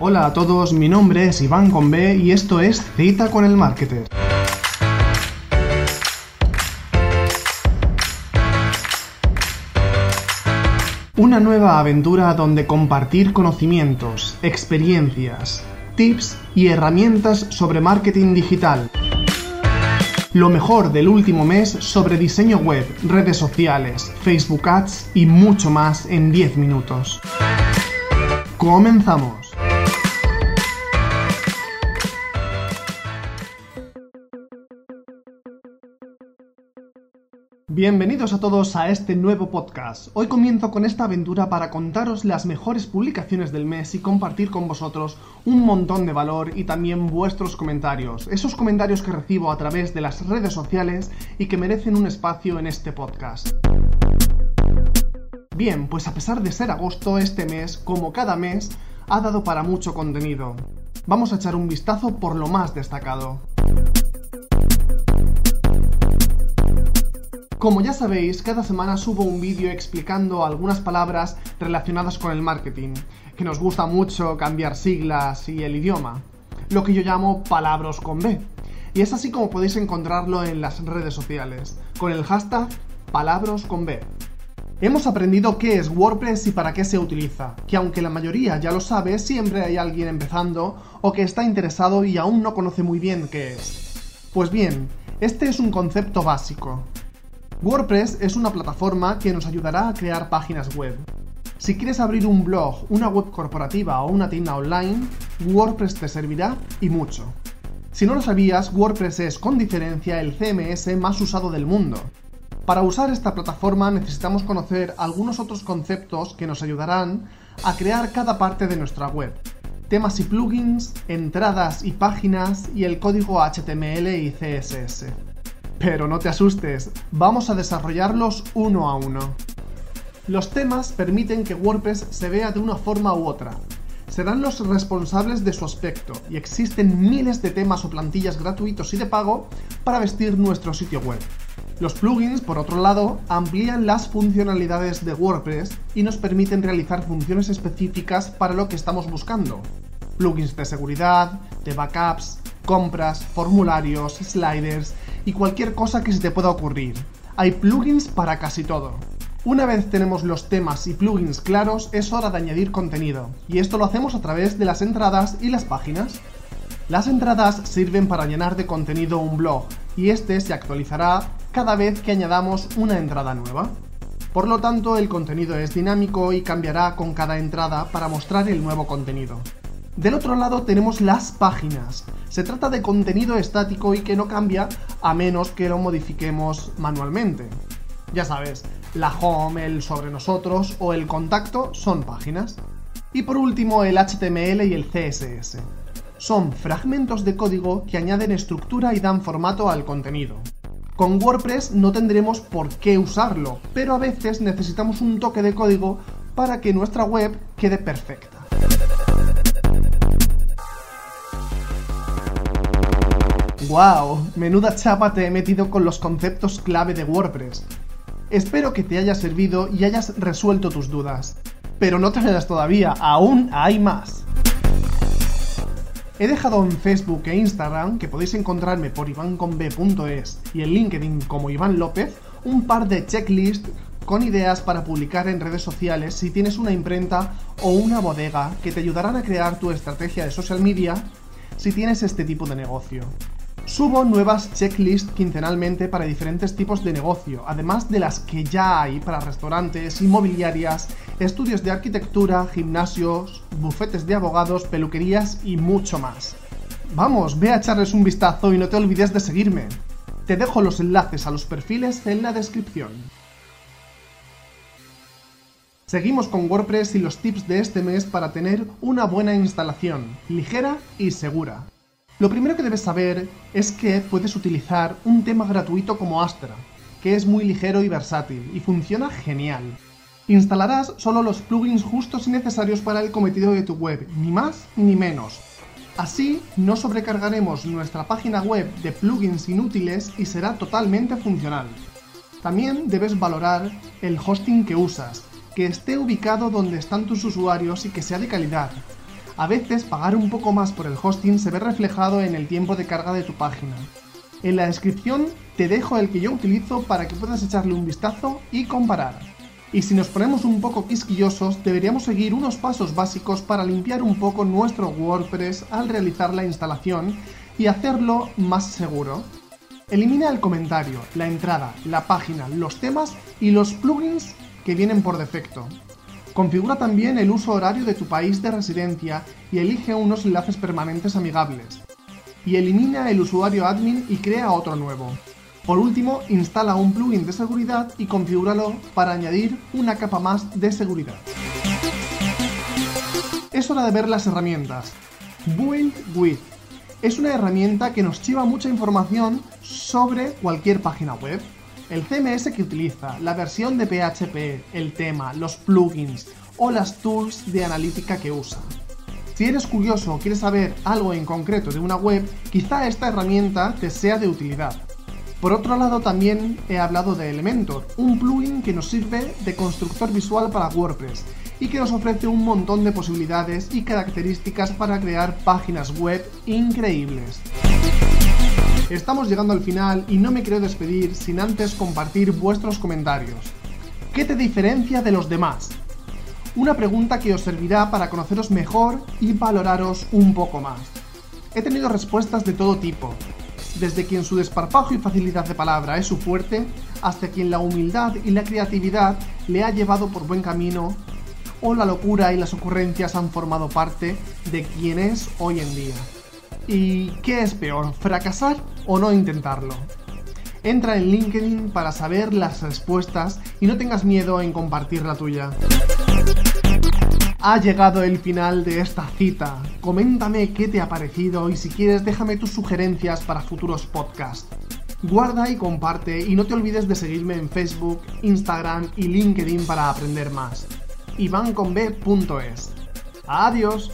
Hola a todos, mi nombre es Iván con B y esto es Cita con el Marketer. Una nueva aventura donde compartir conocimientos, experiencias, tips y herramientas sobre marketing digital. Lo mejor del último mes sobre diseño web, redes sociales, Facebook Ads y mucho más en 10 minutos. Comenzamos. Bienvenidos a todos a este nuevo podcast. Hoy comienzo con esta aventura para contaros las mejores publicaciones del mes y compartir con vosotros un montón de valor y también vuestros comentarios. Esos comentarios que recibo a través de las redes sociales y que merecen un espacio en este podcast. Bien, pues a pesar de ser agosto, este mes, como cada mes, ha dado para mucho contenido. Vamos a echar un vistazo por lo más destacado. Como ya sabéis, cada semana subo un vídeo explicando algunas palabras relacionadas con el marketing, que nos gusta mucho cambiar siglas y el idioma, lo que yo llamo palabras con B. Y es así como podéis encontrarlo en las redes sociales, con el hashtag palabras con B. Hemos aprendido qué es WordPress y para qué se utiliza, que aunque la mayoría ya lo sabe, siempre hay alguien empezando o que está interesado y aún no conoce muy bien qué es. Pues bien, este es un concepto básico, WordPress es una plataforma que nos ayudará a crear páginas web. Si quieres abrir un blog, una web corporativa o una tienda online, WordPress te servirá y mucho. Si no lo sabías, WordPress es con diferencia el CMS más usado del mundo. Para usar esta plataforma necesitamos conocer algunos otros conceptos que nos ayudarán a crear cada parte de nuestra web. Temas y plugins, entradas y páginas y el código HTML y CSS. Pero no te asustes, vamos a desarrollarlos uno a uno. Los temas permiten que WordPress se vea de una forma u otra. Serán los responsables de su aspecto y existen miles de temas o plantillas gratuitos y de pago para vestir nuestro sitio web. Los plugins, por otro lado, amplían las funcionalidades de WordPress y nos permiten realizar funciones específicas para lo que estamos buscando. Plugins de seguridad, de backups, compras, formularios, sliders y cualquier cosa que se te pueda ocurrir. Hay plugins para casi todo. Una vez tenemos los temas y plugins claros, es hora de añadir contenido, y esto lo hacemos a través de las entradas y las páginas. Las entradas sirven para llenar de contenido un blog, y este se actualizará cada vez que añadamos una entrada nueva. Por lo tanto, el contenido es dinámico y cambiará con cada entrada para mostrar el nuevo contenido. Del otro lado tenemos las páginas. Se trata de contenido estático y que no cambia a menos que lo modifiquemos manualmente. Ya sabes, la home, el sobre nosotros o el contacto son páginas. Y por último el HTML y el CSS. Son fragmentos de código que añaden estructura y dan formato al contenido. Con WordPress no tendremos por qué usarlo, pero a veces necesitamos un toque de código para que nuestra web quede perfecta. ¡Wow! Menuda chapa te he metido con los conceptos clave de WordPress. Espero que te haya servido y hayas resuelto tus dudas. Pero no te vayas todavía, aún hay más. He dejado en Facebook e Instagram, que podéis encontrarme por ivanconb.es y en LinkedIn como Iván López, un par de checklists con ideas para publicar en redes sociales si tienes una imprenta o una bodega que te ayudarán a crear tu estrategia de social media si tienes este tipo de negocio. Subo nuevas checklists quincenalmente para diferentes tipos de negocio, además de las que ya hay para restaurantes, inmobiliarias, estudios de arquitectura, gimnasios, bufetes de abogados, peluquerías y mucho más. Vamos, ve a echarles un vistazo y no te olvides de seguirme. Te dejo los enlaces a los perfiles en la descripción. Seguimos con WordPress y los tips de este mes para tener una buena instalación, ligera y segura. Lo primero que debes saber es que puedes utilizar un tema gratuito como Astra, que es muy ligero y versátil y funciona genial. Instalarás solo los plugins justos y necesarios para el cometido de tu web, ni más ni menos. Así no sobrecargaremos nuestra página web de plugins inútiles y será totalmente funcional. También debes valorar el hosting que usas, que esté ubicado donde están tus usuarios y que sea de calidad, A veces pagar un poco más por el hosting se ve reflejado en el tiempo de carga de tu página. En la descripción te dejo el que yo utilizo para que puedas echarle un vistazo y comparar. Y si nos ponemos un poco quisquillosos, deberíamos seguir unos pasos básicos para limpiar un poco nuestro WordPress al realizar la instalación y hacerlo más seguro. Elimina el comentario, la entrada, la página, los temas y los plugins que vienen por defecto. Configura también el uso horario de tu país de residencia y elige unos enlaces permanentes amigables. Y elimina el usuario admin y crea otro nuevo. Por último, instala un plugin de seguridad y configúralo para añadir una capa más de seguridad. Es hora de ver las herramientas. Build With es una herramienta que nos lleva mucha información sobre cualquier página web el CMS que utiliza, la versión de PHP, el tema, los plugins o las tools de analítica que usa. Si eres curioso o quieres saber algo en concreto de una web, quizá esta herramienta te sea de utilidad. Por otro lado, también he hablado de Elementor, un plugin que nos sirve de constructor visual para WordPress y que nos ofrece un montón de posibilidades y características para crear páginas web increíbles. Estamos llegando al final y no me quiero despedir sin antes compartir vuestros comentarios. ¿Qué te diferencia de los demás? Una pregunta que os servirá para conoceros mejor y valoraros un poco más. He tenido respuestas de todo tipo, desde quien su desparpajo y facilidad de palabra es su fuerte, hasta quien la humildad y la creatividad le ha llevado por buen camino, o la locura y las ocurrencias han formado parte de quien es hoy en día. ¿Y qué es peor, fracasar o no intentarlo? Entra en LinkedIn para saber las respuestas y no tengas miedo en compartir la tuya. Ha llegado el final de esta cita. Coméntame qué te ha parecido y si quieres déjame tus sugerencias para futuros podcasts. Guarda y comparte y no te olvides de seguirme en Facebook, Instagram y LinkedIn para aprender más. ivanconb.es. Adiós.